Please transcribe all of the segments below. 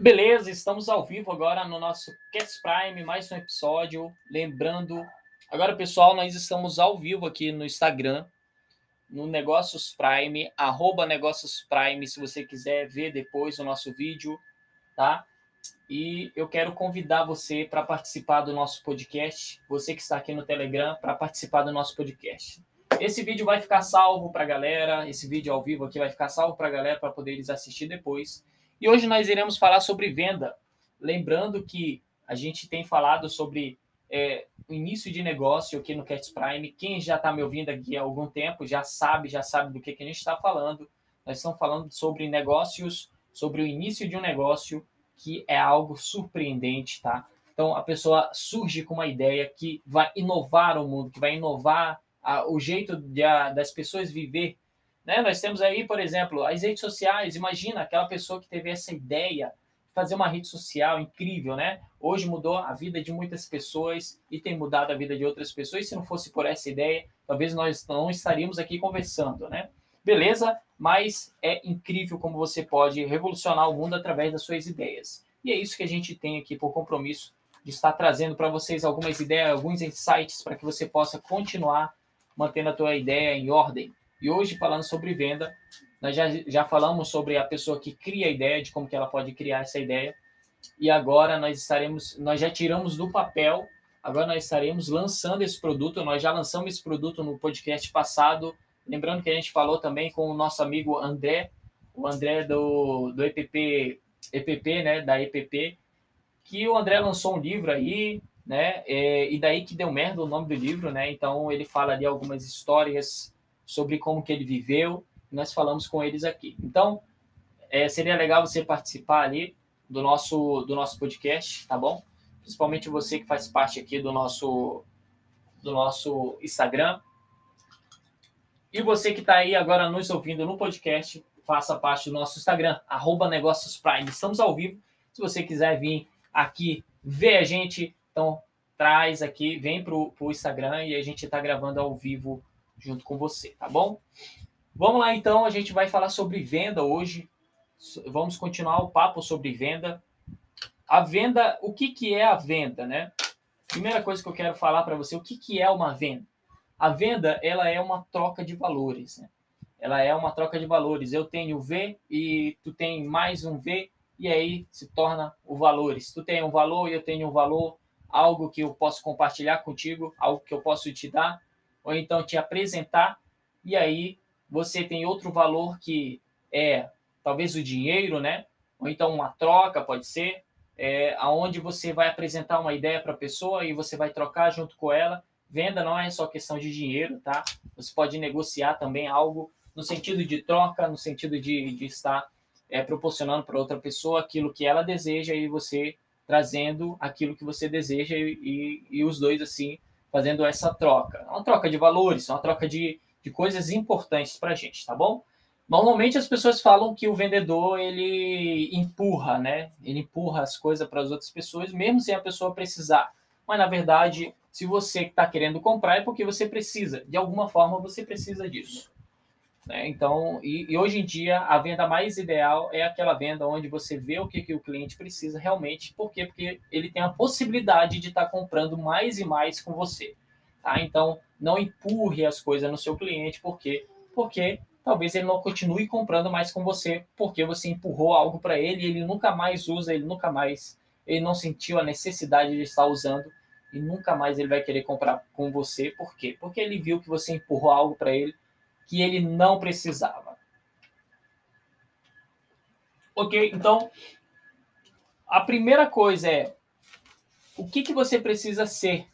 Beleza, estamos ao vivo agora no nosso Cats Prime, mais um episódio. Lembrando, agora pessoal, nós estamos ao vivo aqui no Instagram, no Negócios Prime, arroba Negócios Prime, se você quiser ver depois o nosso vídeo, tá? E eu quero convidar você para participar do nosso podcast, você que está aqui no Telegram, para participar do nosso podcast. Esse vídeo vai ficar salvo para a galera, esse vídeo ao vivo aqui vai ficar salvo para a galera para poder eles assistir depois. E hoje nós iremos falar sobre venda. Lembrando que a gente tem falado sobre é, o início de negócio aqui no Cats Prime. Quem já está me ouvindo aqui há algum tempo já sabe, já sabe do que, que a gente está falando. Nós estamos falando sobre negócios, sobre o início de um negócio, que é algo surpreendente, tá? Então a pessoa surge com uma ideia que vai inovar o mundo, que vai inovar a, o jeito de a, das pessoas viver né? Nós temos aí, por exemplo, as redes sociais. Imagina aquela pessoa que teve essa ideia de fazer uma rede social incrível, né? Hoje mudou a vida de muitas pessoas e tem mudado a vida de outras pessoas. Se não fosse por essa ideia, talvez nós não estaríamos aqui conversando, né? Beleza? Mas é incrível como você pode revolucionar o mundo através das suas ideias. E é isso que a gente tem aqui por compromisso de estar trazendo para vocês algumas ideias, alguns insights para que você possa continuar mantendo a tua ideia em ordem. E hoje, falando sobre venda, nós já, já falamos sobre a pessoa que cria a ideia, de como que ela pode criar essa ideia. E agora nós estaremos, nós já tiramos do papel, agora nós estaremos lançando esse produto. Nós já lançamos esse produto no podcast passado. Lembrando que a gente falou também com o nosso amigo André, o André do, do EPP, EPP, né, da EPP, que o André lançou um livro aí, né, é, e daí que deu merda o nome do livro, né, então ele fala ali algumas histórias sobre como que ele viveu. Nós falamos com eles aqui. Então, é, seria legal você participar ali do nosso do nosso podcast, tá bom? Principalmente você que faz parte aqui do nosso do nosso Instagram. E você que está aí agora nos ouvindo no podcast, faça parte do nosso Instagram, arroba Negócios Prime. Estamos ao vivo. Se você quiser vir aqui ver a gente, então traz aqui, vem para o Instagram e a gente está gravando ao vivo junto com você, tá bom? Vamos lá então, a gente vai falar sobre venda hoje. Vamos continuar o papo sobre venda. A venda, o que, que é a venda, né? Primeira coisa que eu quero falar para você, o que, que é uma venda? A venda, ela é uma troca de valores, né? Ela é uma troca de valores. Eu tenho V e tu tem mais um V e aí se torna o valor. Se tu tem um valor e eu tenho um valor, algo que eu posso compartilhar contigo, algo que eu posso te dar, ou então te apresentar, e aí você tem outro valor que é talvez o dinheiro, né? Ou então uma troca, pode ser, é, aonde você vai apresentar uma ideia para a pessoa e você vai trocar junto com ela. Venda não é só questão de dinheiro, tá? Você pode negociar também algo no sentido de troca, no sentido de, de estar é, proporcionando para outra pessoa aquilo que ela deseja e você trazendo aquilo que você deseja e, e, e os dois assim fazendo essa troca. É uma troca de valores, é uma troca de, de coisas importantes para a gente, tá bom? Normalmente as pessoas falam que o vendedor ele empurra, né? Ele empurra as coisas para as outras pessoas, mesmo sem a pessoa precisar. Mas na verdade, se você está querendo comprar, é porque você precisa. De alguma forma, você precisa disso. Né? Então, e, e, hoje em dia, a venda mais ideal é aquela venda onde você vê o que, que o cliente precisa realmente. Por quê? Porque ele tem a possibilidade de estar tá comprando mais e mais com você. Tá? Então, não empurre as coisas no seu cliente, por quê? Porque talvez ele não continue comprando mais com você, porque você empurrou algo para ele e ele nunca mais usa, ele nunca mais, ele não sentiu a necessidade de estar usando e nunca mais ele vai querer comprar com você. Por quê? Porque ele viu que você empurrou algo para ele que ele não precisava. Ok? Então, a primeira coisa é o que, que você precisa ser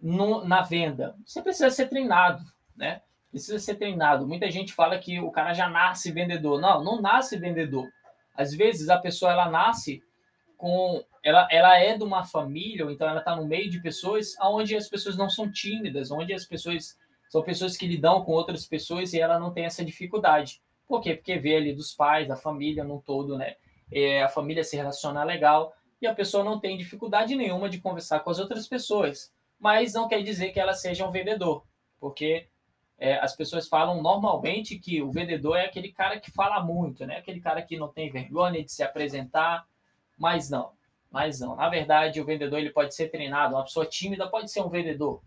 no, na venda? Você precisa ser treinado, né? Precisa ser treinado. Muita gente fala que o cara já nasce vendedor. Não, não nasce vendedor. Às vezes a pessoa ela nasce com ela, ela é de uma família, ou então ela está no meio de pessoas onde as pessoas não são tímidas, onde as pessoas são pessoas que lidam com outras pessoas e ela não tem essa dificuldade. Por quê? Porque vê ali dos pais, da família no todo, né? É, a família se relaciona legal e a pessoa não tem dificuldade nenhuma de conversar com as outras pessoas. Mas não quer dizer que ela seja um vendedor, porque é, as pessoas falam normalmente que o vendedor é aquele cara que fala muito, né? Aquele cara que não tem vergonha de se apresentar, Mas não, mas não. Na verdade, o vendedor ele pode ser treinado. Uma pessoa tímida pode ser um vendedor.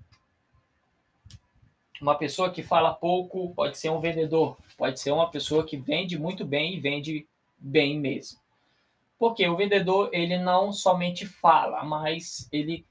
Uma pessoa que fala pouco pode ser um vendedor. Pode ser uma pessoa que vende muito bem e vende bem mesmo. Porque o vendedor ele não somente fala, mas ele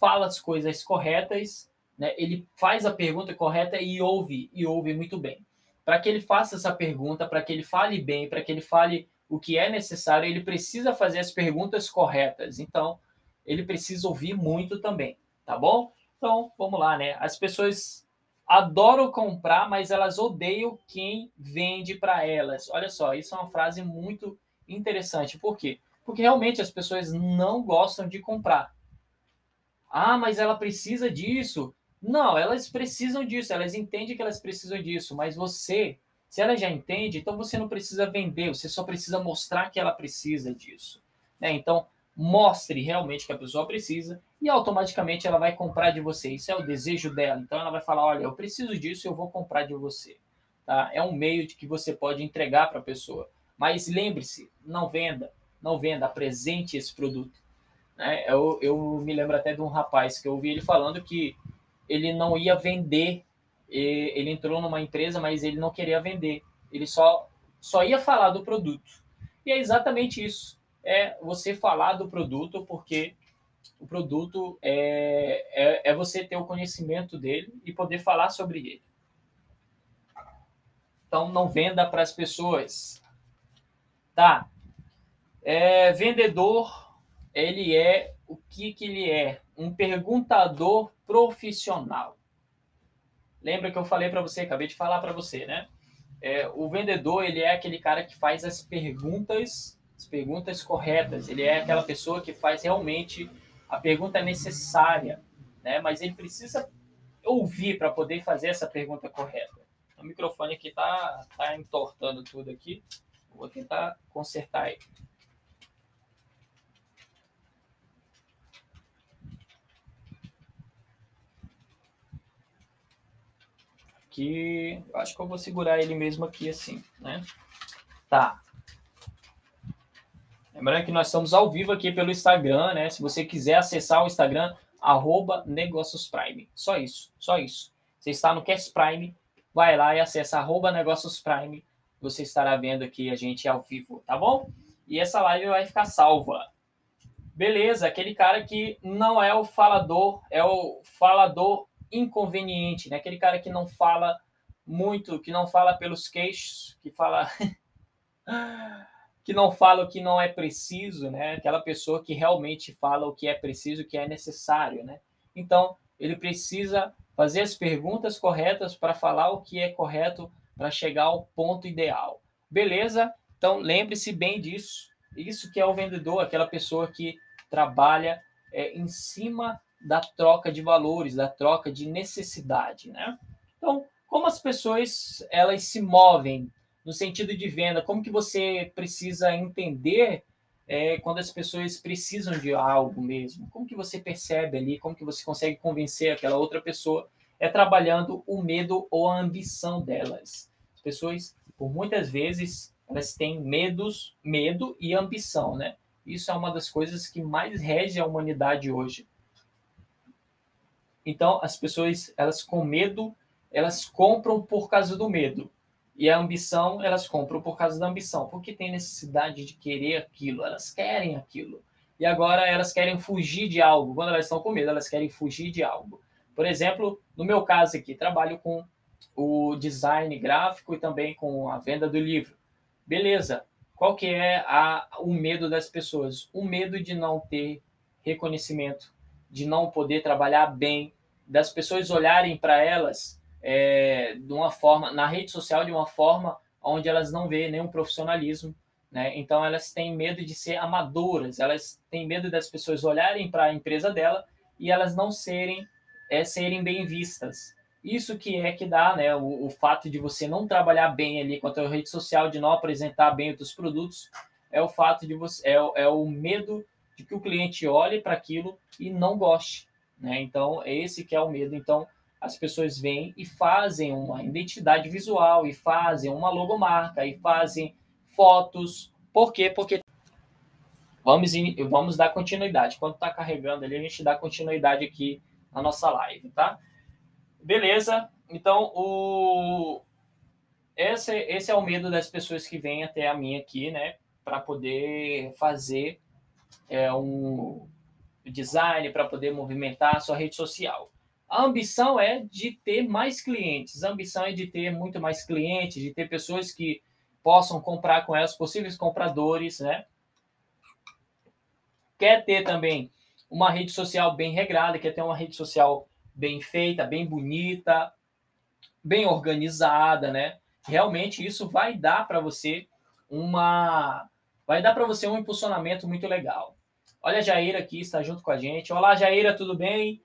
fala as coisas corretas, né? Ele faz a pergunta correta e ouve e ouve muito bem. Para que ele faça essa pergunta, para que ele fale bem, para que ele fale o que é necessário, ele precisa fazer as perguntas corretas. Então, ele precisa ouvir muito também, tá bom? Então, vamos lá, né? As pessoas adoram comprar, mas elas odeiam quem vende para elas. Olha só, isso é uma frase muito interessante. Por quê? Porque realmente as pessoas não gostam de comprar. Ah, mas ela precisa disso. Não, elas precisam disso, elas entendem que elas precisam disso, mas você se ela já entende, então você não precisa vender, você só precisa mostrar que ela precisa disso. Né? Então, mostre realmente que a pessoa precisa e automaticamente ela vai comprar de você. Isso é o desejo dela. Então, ela vai falar: Olha, eu preciso disso, eu vou comprar de você. Tá? É um meio de que você pode entregar para a pessoa. Mas lembre-se: não venda, não venda, apresente esse produto. Né? Eu, eu me lembro até de um rapaz que eu ouvi ele falando que ele não ia vender ele entrou numa empresa, mas ele não queria vender. Ele só, só ia falar do produto. E é exatamente isso. É você falar do produto, porque o produto é, é, é você ter o conhecimento dele e poder falar sobre ele. Então, não venda para as pessoas. Tá. É, vendedor, ele é o que, que ele é? Um perguntador profissional. Lembra que eu falei para você, acabei de falar para você, né? É, o vendedor ele é aquele cara que faz as perguntas, as perguntas corretas. Ele é aquela pessoa que faz realmente a pergunta necessária, né? Mas ele precisa ouvir para poder fazer essa pergunta correta. O microfone aqui tá tá entortando tudo aqui. Vou tentar consertar ele. aqui. Eu acho que eu vou segurar ele mesmo aqui assim, né? Tá. Lembrando que nós estamos ao vivo aqui pelo Instagram, né? Se você quiser acessar o Instagram, arroba Negócios Prime. Só isso, só isso. Você está no Cast Prime, vai lá e acessa arroba Negócios Prime. Você estará vendo aqui a gente ao vivo, tá bom? E essa live vai ficar salva. Beleza, aquele cara que não é o falador, é o falador inconveniente, né? Aquele cara que não fala muito, que não fala pelos queixos, que fala que não fala o que não é preciso, né? Aquela pessoa que realmente fala o que é preciso, o que é necessário, né? Então, ele precisa fazer as perguntas corretas para falar o que é correto para chegar ao ponto ideal. Beleza? Então, lembre-se bem disso. Isso que é o vendedor, aquela pessoa que trabalha é, em cima da troca de valores, da troca de necessidade, né? Então, como as pessoas elas se movem no sentido de venda, como que você precisa entender é, quando as pessoas precisam de algo mesmo? Como que você percebe ali? Como que você consegue convencer aquela outra pessoa? É trabalhando o medo ou a ambição delas. As pessoas, por muitas vezes, elas têm medos, medo e ambição, né? Isso é uma das coisas que mais rege a humanidade hoje. Então, as pessoas, elas com medo, elas compram por causa do medo. E a ambição, elas compram por causa da ambição, porque tem necessidade de querer aquilo, elas querem aquilo. E agora elas querem fugir de algo. Quando elas estão com medo, elas querem fugir de algo. Por exemplo, no meu caso aqui, trabalho com o design gráfico e também com a venda do livro. Beleza. Qual que é a, o medo das pessoas? O medo de não ter reconhecimento, de não poder trabalhar bem, das pessoas olharem para elas é, de uma forma, na rede social, de uma forma onde elas não veem nenhum profissionalismo. Né? Então, elas têm medo de ser amadoras, elas têm medo das pessoas olharem para a empresa dela e elas não serem, é, serem bem vistas. Isso que é que dá, né? O, o, fato de você não trabalhar bem ali com a tua rede social, de não apresentar bem os teus produtos, é o fato de você, é, é o medo de que o cliente olhe para aquilo e não goste. Né? Então, é esse que é o medo. Então, as pessoas vêm e fazem uma identidade visual, e fazem uma logomarca, e fazem fotos. Por quê? Porque vamos, vamos dar continuidade. Quando está carregando ali, a gente dá continuidade aqui na nossa live, tá? Beleza? Então, o... esse, esse é o medo das pessoas que vêm até a mim aqui, né? Para poder fazer é, um design, para poder movimentar a sua rede social. A ambição é de ter mais clientes, a ambição é de ter muito mais clientes, de ter pessoas que possam comprar com elas, possíveis compradores, né? Quer ter também uma rede social bem regrada, quer ter uma rede social bem feita, bem bonita, bem organizada, né? Realmente isso vai dar para você uma vai dar para você um impulsionamento muito legal. Olha a Jaira aqui, está junto com a gente. Olá, Jaira, tudo bem?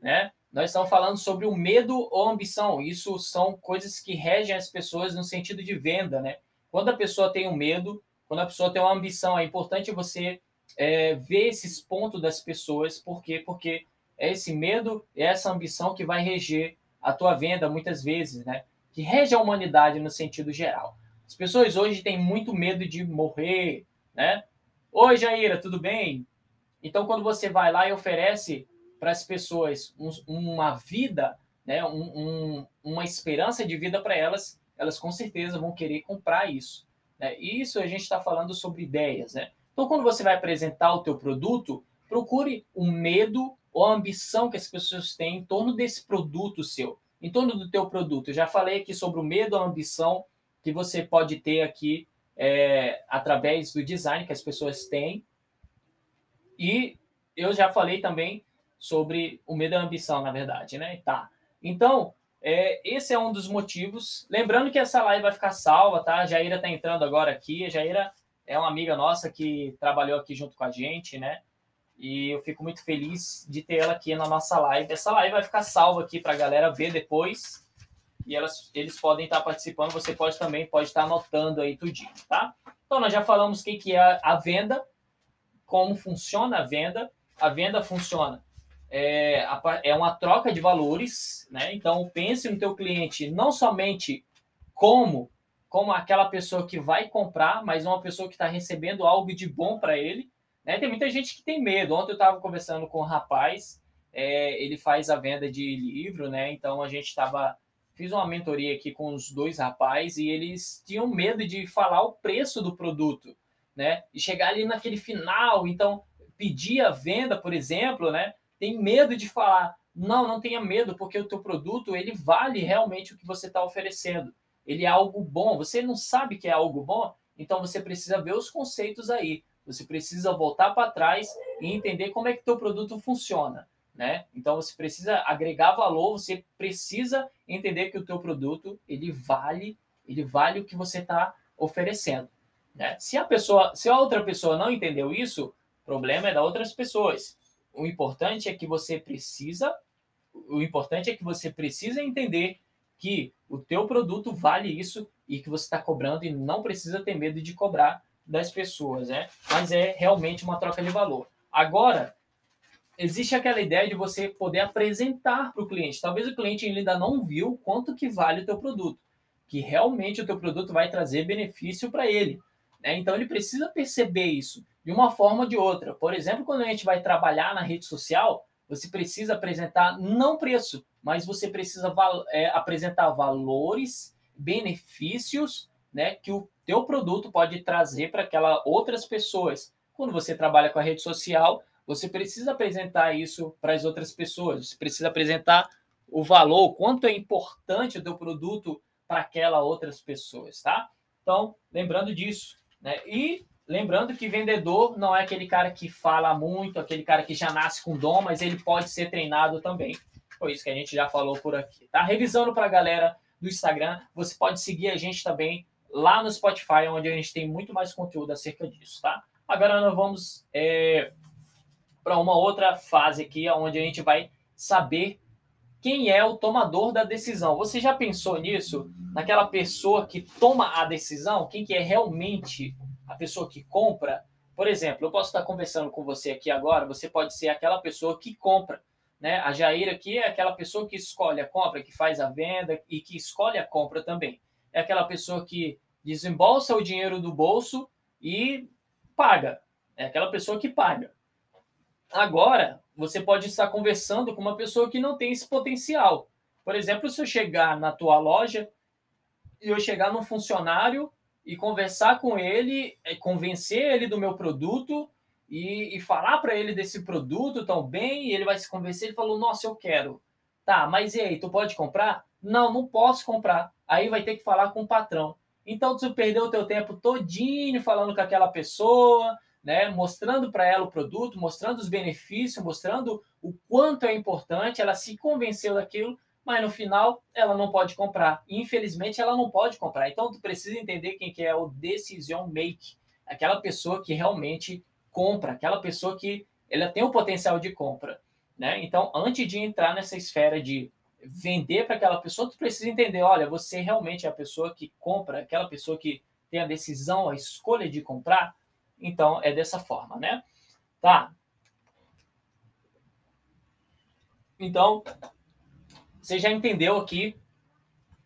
Né? Nós estamos falando sobre o medo ou ambição. Isso são coisas que regem as pessoas no sentido de venda, né? Quando a pessoa tem um medo, quando a pessoa tem uma ambição, é importante você é, ver esses pontos das pessoas. Por quê? Porque é esse medo, é essa ambição que vai reger a tua venda muitas vezes, né? Que rege a humanidade no sentido geral. As pessoas hoje têm muito medo de morrer, né? Oi, Jaira, tudo bem? Então, quando você vai lá e oferece para as pessoas um, uma vida, né, um, um, uma esperança de vida para elas, elas com certeza vão querer comprar isso. Né? E isso a gente está falando sobre ideias. Né? Então, quando você vai apresentar o teu produto, procure o medo ou a ambição que as pessoas têm em torno desse produto seu, em torno do teu produto. Eu já falei aqui sobre o medo ou a ambição que você pode ter aqui é, através do design que as pessoas têm. E eu já falei também sobre o medo e a ambição, na verdade, né? Tá. Então, é, esse é um dos motivos. Lembrando que essa live vai ficar salva, tá? A Jaira está entrando agora aqui. A Jaira é uma amiga nossa que trabalhou aqui junto com a gente, né? E eu fico muito feliz de ter ela aqui na nossa live. Essa live vai ficar salva aqui para a galera ver depois. E elas, eles podem estar participando. Você pode também pode estar anotando aí tudinho, tá? Então, nós já falamos o que, que é a venda, como funciona a venda. A venda funciona é, é uma troca de valores, né? Então pense no teu cliente não somente como como aquela pessoa que vai comprar, mas uma pessoa que está recebendo algo de bom para ele. Né? Tem muita gente que tem medo. Ontem eu estava conversando com um rapaz, é, ele faz a venda de livro, né? Então a gente estava fiz uma mentoria aqui com os dois rapazes e eles tinham medo de falar o preço do produto, né? E chegar ali naquele final, então pedir a venda, por exemplo, né? Tem medo de falar. Não, não tenha medo, porque o teu produto ele vale realmente o que você está oferecendo. Ele é algo bom. Você não sabe que é algo bom, então você precisa ver os conceitos aí. Você precisa voltar para trás e entender como é que teu produto funciona, né? Então você precisa agregar valor. Você precisa entender que o teu produto ele vale, ele vale o que você está oferecendo. Né? Se a pessoa, se a outra pessoa não entendeu isso, o problema é da outras pessoas o importante é que você precisa, o importante é que você precisa entender que o teu produto vale isso e que você está cobrando e não precisa ter medo de cobrar das pessoas, né? Mas é realmente uma troca de valor. Agora, existe aquela ideia de você poder apresentar para o cliente. Talvez o cliente ainda não viu quanto que vale o teu produto, que realmente o teu produto vai trazer benefício para ele. Né? Então ele precisa perceber isso de uma forma ou de outra. Por exemplo, quando a gente vai trabalhar na rede social, você precisa apresentar não preço, mas você precisa é, apresentar valores, benefícios, né, que o teu produto pode trazer para aquelas outras pessoas. Quando você trabalha com a rede social, você precisa apresentar isso para as outras pessoas. Você precisa apresentar o valor, o quanto é importante o teu produto para aquelas outras pessoas, tá? Então, lembrando disso, né? E Lembrando que vendedor não é aquele cara que fala muito, aquele cara que já nasce com dom, mas ele pode ser treinado também. Foi isso que a gente já falou por aqui. Tá revisando para a galera do Instagram. Você pode seguir a gente também lá no Spotify, onde a gente tem muito mais conteúdo acerca disso, tá? Agora nós vamos é, para uma outra fase aqui, onde a gente vai saber quem é o tomador da decisão. Você já pensou nisso? Naquela pessoa que toma a decisão? Quem que é realmente a pessoa que compra, por exemplo, eu posso estar conversando com você aqui agora, você pode ser aquela pessoa que compra. Né? A Jair aqui é aquela pessoa que escolhe a compra, que faz a venda e que escolhe a compra também. É aquela pessoa que desembolsa o dinheiro do bolso e paga. É aquela pessoa que paga. Agora, você pode estar conversando com uma pessoa que não tem esse potencial. Por exemplo, se eu chegar na tua loja e eu chegar num funcionário e conversar com ele, é, convencer ele do meu produto e, e falar para ele desse produto tão e ele vai se convencer, ele falou, nossa, eu quero. Tá, mas e aí, tu pode comprar? Não, não posso comprar. Aí vai ter que falar com o patrão. Então, tu perdeu o teu tempo todinho falando com aquela pessoa, né, mostrando para ela o produto, mostrando os benefícios, mostrando o quanto é importante, ela se convenceu daquilo, mas no final ela não pode comprar. Infelizmente, ela não pode comprar. Então, tu precisa entender quem que é o decision make, aquela pessoa que realmente compra, aquela pessoa que ela tem o potencial de compra, né? Então, antes de entrar nessa esfera de vender para aquela pessoa, tu precisa entender, olha, você realmente é a pessoa que compra, aquela pessoa que tem a decisão, a escolha de comprar, então é dessa forma, né? Tá. Então, você já entendeu aqui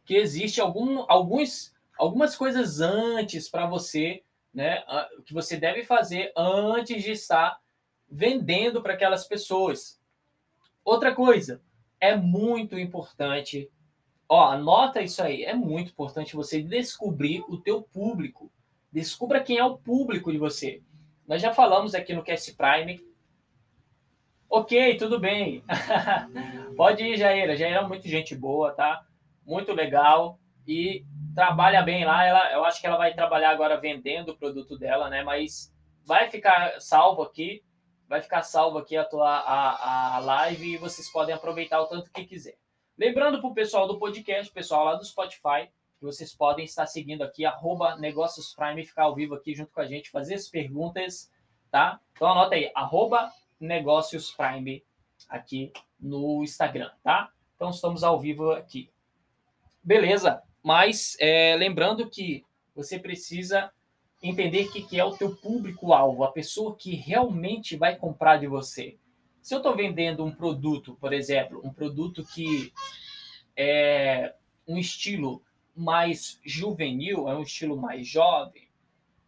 que existe algum, alguns, algumas coisas antes para você, né? Que você deve fazer antes de estar vendendo para aquelas pessoas. Outra coisa, é muito importante. Ó, anota isso aí. É muito importante você descobrir o teu público. Descubra quem é o público de você. Nós já falamos aqui no Cast Prime. Ok, tudo bem. Pode ir, Jaira. Jaira é muito gente boa, tá? Muito legal. E trabalha bem lá. Ela, eu acho que ela vai trabalhar agora vendendo o produto dela, né? Mas vai ficar salvo aqui vai ficar salvo aqui a, tua, a, a live e vocês podem aproveitar o tanto que quiser. Lembrando para o pessoal do podcast, pessoal lá do Spotify, que vocês podem estar seguindo aqui, arroba Negócios Prime, ficar ao vivo aqui junto com a gente, fazer as perguntas, tá? Então anota aí, arroba Negócios Prime aqui no Instagram, tá? Então estamos ao vivo aqui. Beleza, mas é, lembrando que você precisa entender o que, que é o teu público-alvo, a pessoa que realmente vai comprar de você. Se eu estou vendendo um produto, por exemplo, um produto que é um estilo mais juvenil, é um estilo mais jovem,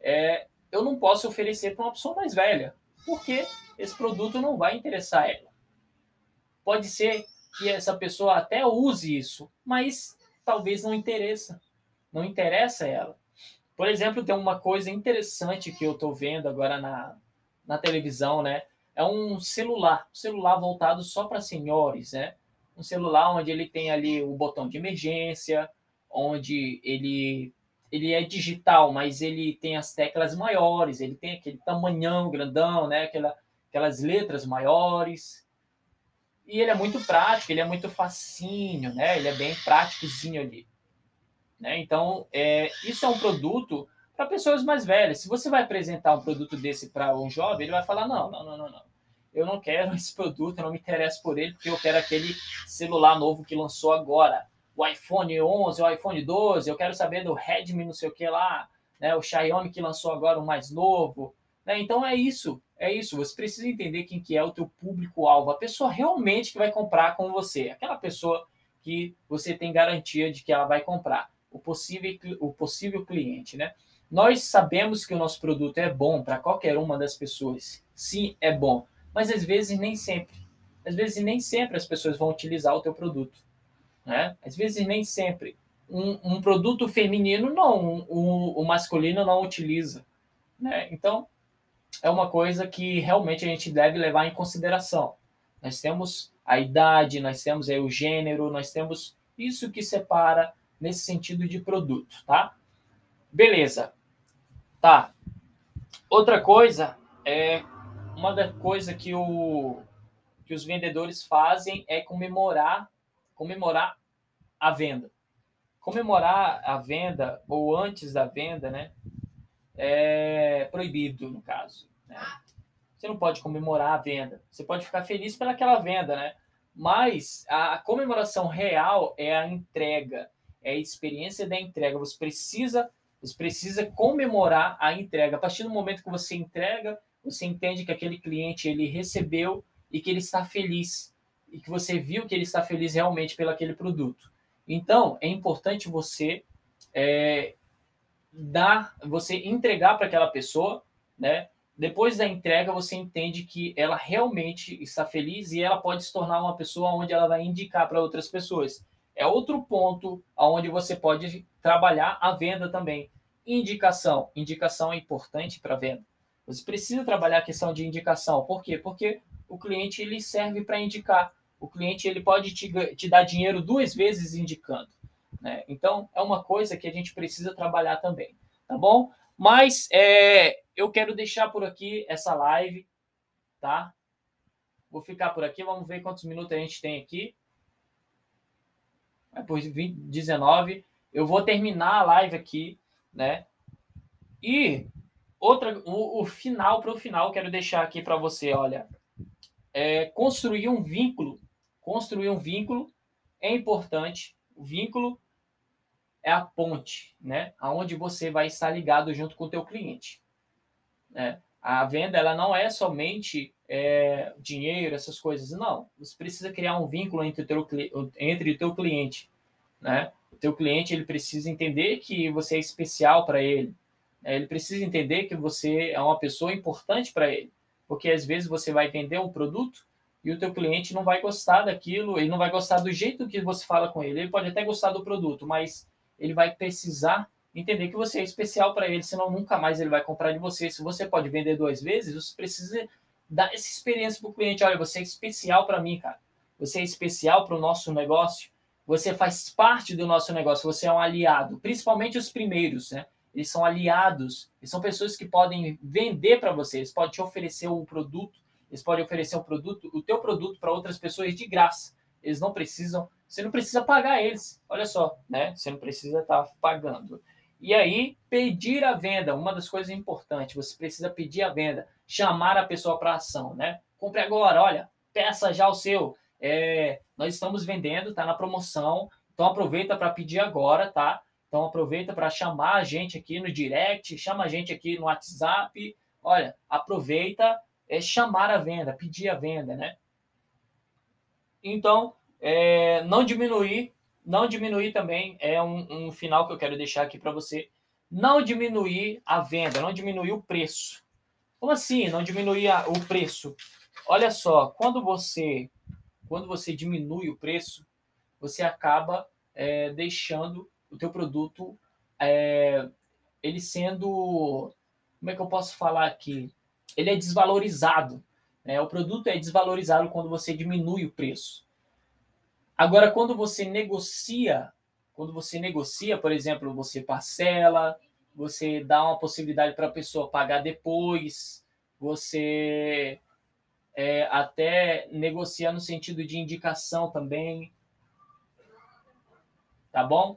é, eu não posso oferecer para uma pessoa mais velha, porque esse produto não vai interessar ela. Pode ser que essa pessoa até use isso, mas talvez não interessa, não interessa ela. Por exemplo, tem uma coisa interessante que eu estou vendo agora na, na televisão, né? É um celular, um celular voltado só para senhores, né? Um celular onde ele tem ali o botão de emergência, onde ele ele é digital, mas ele tem as teclas maiores, ele tem aquele tamanhão grandão, né? Aquela, aquelas letras maiores. E ele é muito prático, ele é muito facinho, né? Ele é bem práticozinho ali. Né? Então, é, isso é um produto para pessoas mais velhas. Se você vai apresentar um produto desse para um jovem, ele vai falar: não, não, não, não, não. Eu não quero esse produto, eu não me interesso por ele, porque eu quero aquele celular novo que lançou agora. O iPhone 11, o iPhone 12, eu quero saber do Redmi, não sei o que lá, né? o Xiaomi que lançou agora o mais novo. Né? Então é isso, é isso. Você precisa entender quem que é o teu público-alvo, a pessoa realmente que vai comprar com você, aquela pessoa que você tem garantia de que ela vai comprar o possível, o possível cliente, né? Nós sabemos que o nosso produto é bom para qualquer uma das pessoas. Sim, é bom, mas às vezes nem sempre. Às vezes nem sempre as pessoas vão utilizar o teu produto, né? Às vezes nem sempre. Um, um produto feminino não, um, o masculino não utiliza, né? Então é uma coisa que realmente a gente deve levar em consideração. Nós temos a idade, nós temos aí o gênero, nós temos isso que separa nesse sentido de produto, tá? Beleza. Tá. Outra coisa é uma da coisa que o que os vendedores fazem é comemorar comemorar a venda. Comemorar a venda ou antes da venda, né? É proibido no caso. Né? Você não pode comemorar a venda. Você pode ficar feliz pelaquela venda, né? Mas a comemoração real é a entrega é a experiência da entrega. Você precisa, você precisa comemorar a entrega. A partir do momento que você entrega, você entende que aquele cliente ele recebeu e que ele está feliz e que você viu que ele está feliz realmente pelo aquele produto. Então é importante você é, dar, você entregar para aquela pessoa, né? depois da entrega você entende que ela realmente está feliz e ela pode se tornar uma pessoa onde ela vai indicar para outras pessoas. É outro ponto onde você pode trabalhar a venda também. Indicação. Indicação é importante para venda. Você precisa trabalhar a questão de indicação. Por quê? Porque o cliente ele serve para indicar. O cliente ele pode te, te dar dinheiro duas vezes indicando. Né? Então, é uma coisa que a gente precisa trabalhar também. Tá bom? Mas é, eu quero deixar por aqui essa live, tá? Vou ficar por aqui, vamos ver quantos minutos a gente tem aqui. É por 20, 19. Eu vou terminar a live aqui, né? E outra, o, o final para o final, quero deixar aqui para você, olha. É, construir um vínculo. Construir um vínculo é importante. O vínculo é a ponte, né? Aonde você vai estar ligado junto com o teu cliente. Né? A venda ela não é somente é, dinheiro, essas coisas. Não. Você precisa criar um vínculo entre o teu, entre o teu cliente, né? O teu cliente ele precisa entender que você é especial para ele. Né? Ele precisa entender que você é uma pessoa importante para ele, porque às vezes você vai vender um produto e o teu cliente não vai gostar daquilo, ele não vai gostar do jeito que você fala com ele. Ele pode até gostar do produto, mas ele vai precisar entender que você é especial para ele, senão nunca mais ele vai comprar de você. Se você pode vender duas vezes, você precisa dar essa experiência para o cliente. Olha, você é especial para mim, cara. Você é especial para o nosso negócio. Você faz parte do nosso negócio. Você é um aliado. Principalmente os primeiros, né? Eles são aliados. Eles são pessoas que podem vender para você. Eles podem te oferecer um produto. Eles podem oferecer um produto, o teu produto para outras pessoas de graça. Eles não precisam você não precisa pagar eles. Olha só, né? Você não precisa estar tá pagando. E aí, pedir a venda, uma das coisas importantes, você precisa pedir a venda, chamar a pessoa para ação, né? Compre agora, olha, peça já o seu. É, nós estamos vendendo, está na promoção, então aproveita para pedir agora, tá? Então aproveita para chamar a gente aqui no direct, chama a gente aqui no WhatsApp. Olha, aproveita é chamar a venda, pedir a venda, né? Então, é, não diminuir, não diminuir também é um, um final que eu quero deixar aqui para você. Não diminuir a venda, não diminuir o preço. Como assim? Não diminuir a, o preço? Olha só, quando você quando você diminui o preço, você acaba é, deixando o teu produto é, ele sendo como é que eu posso falar aqui? Ele é desvalorizado. Né? O produto é desvalorizado quando você diminui o preço. Agora, quando você negocia, quando você negocia, por exemplo, você parcela, você dá uma possibilidade para a pessoa pagar depois, você é, até negocia no sentido de indicação também, tá bom?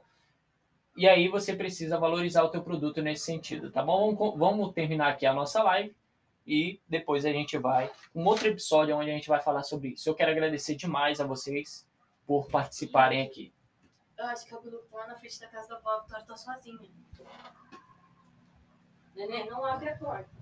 E aí você precisa valorizar o teu produto nesse sentido, tá bom? Vamos, vamos terminar aqui a nossa live e depois a gente vai um outro episódio onde a gente vai falar sobre isso. Eu quero agradecer demais a vocês por participarem aqui. Eu acho que o grupo lá na frente da casa da a Vitória tá sozinha. Nenê, não abre a porta.